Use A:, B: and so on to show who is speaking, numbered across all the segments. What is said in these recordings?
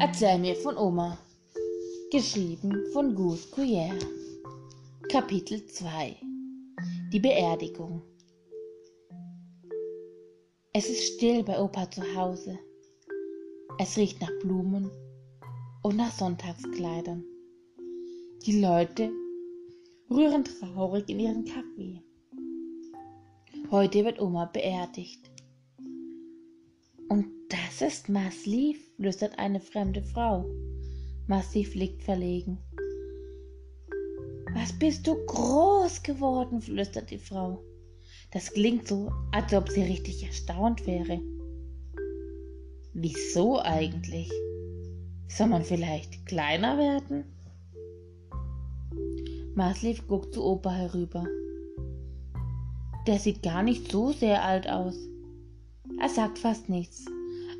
A: Erzähl mir von Oma. Geschrieben von Gus Couillère. Kapitel 2 Die Beerdigung. Es ist still bei Opa zu Hause. Es riecht nach Blumen und nach Sonntagskleidern. Die Leute rühren traurig in ihren Kaffee. Heute wird Oma beerdigt. Und das ist Masli, flüstert eine fremde Frau. Massiv liegt verlegen. Was bist du groß geworden, flüstert die Frau. Das klingt so, als ob sie richtig erstaunt wäre. Wieso eigentlich? Soll man vielleicht kleiner werden? Masliv guckt zu Opa herüber. Der sieht gar nicht so sehr alt aus. Er sagt fast nichts,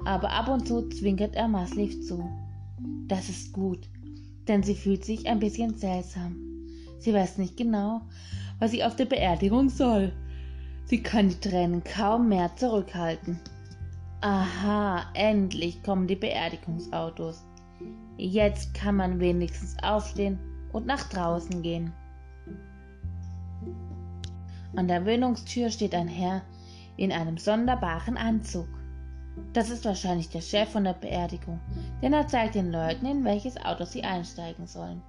A: aber ab und zu zwinkert er Masliv zu. Das ist gut, denn sie fühlt sich ein bisschen seltsam. Sie weiß nicht genau, was sie auf der Beerdigung soll. Sie kann die Tränen kaum mehr zurückhalten. Aha, endlich kommen die Beerdigungsautos. Jetzt kann man wenigstens aufstehen und nach draußen gehen. An der Wohnungstür steht ein Herr in einem sonderbaren Anzug. Das ist wahrscheinlich der Chef von der Beerdigung, denn er zeigt den Leuten, in welches Auto sie einsteigen sollen.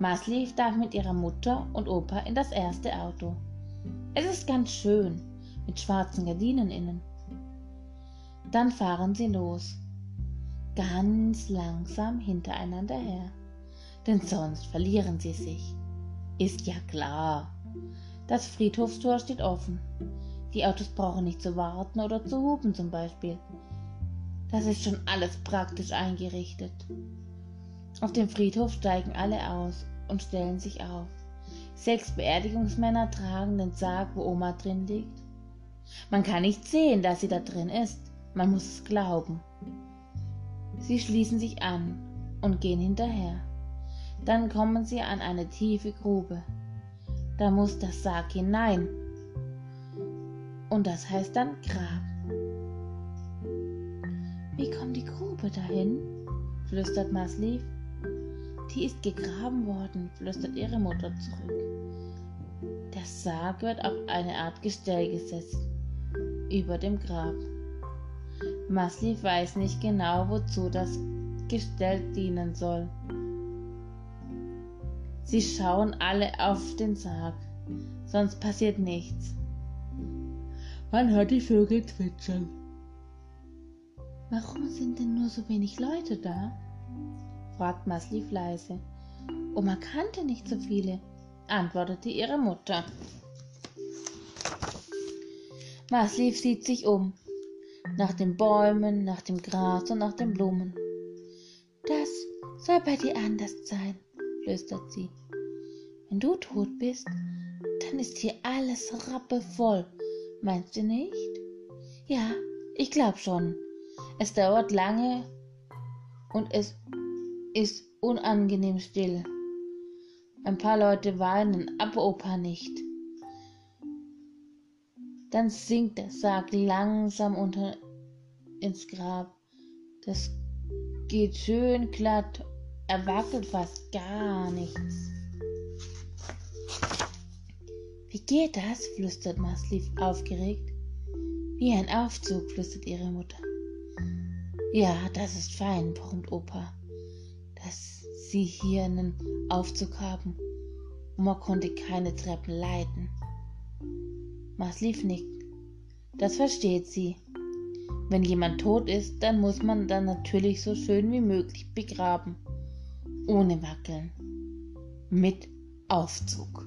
A: Masliv darf mit ihrer Mutter und Opa in das erste Auto. Es ist ganz schön, mit schwarzen Gardinen innen. Dann fahren sie los, ganz langsam hintereinander her, denn sonst verlieren sie sich. Ist ja klar. Das Friedhofstor steht offen. Die Autos brauchen nicht zu warten oder zu hupen zum Beispiel. Das ist schon alles praktisch eingerichtet. Auf dem Friedhof steigen alle aus und stellen sich auf. Sechs Beerdigungsmänner tragen den Sarg, wo Oma drin liegt. Man kann nicht sehen, dass sie da drin ist. Man muss es glauben. Sie schließen sich an und gehen hinterher. Dann kommen sie an eine tiefe Grube. Da muss der Sarg hinein und das heißt dann Grab. Wie kommt die Grube dahin? flüstert Masliv. Die ist gegraben worden, flüstert ihre Mutter zurück. Der Sarg wird auf eine Art Gestell gesetzt, über dem Grab. Masliv weiß nicht genau, wozu das Gestell dienen soll. Sie schauen alle auf den Sarg, sonst passiert nichts. Man hört die Vögel zwitschern. Warum sind denn nur so wenig Leute da? fragt Masliv leise. Oma kannte nicht so viele, antwortete ihre Mutter. Masliv sieht sich um, nach den Bäumen, nach dem Gras und nach den Blumen. Das soll bei dir anders sein, flüstert sie. Wenn du tot bist, dann ist hier alles rappevoll Meinst du nicht? Ja, ich glaube schon. Es dauert lange und es ist unangenehm still. Ein paar Leute weinen, aber Opa nicht. Dann sinkt der Sarg langsam unter ins Grab. Das geht schön glatt, er wackelt fast gar nichts. Geht das? flüstert Masliv aufgeregt. Wie ein Aufzug, flüstert ihre Mutter. Ja, das ist fein, brummt Opa, dass sie hier einen Aufzug haben. Oma konnte keine Treppen leiten. Masliv nickt. Das versteht sie. Wenn jemand tot ist, dann muss man dann natürlich so schön wie möglich begraben. Ohne Wackeln. Mit Aufzug.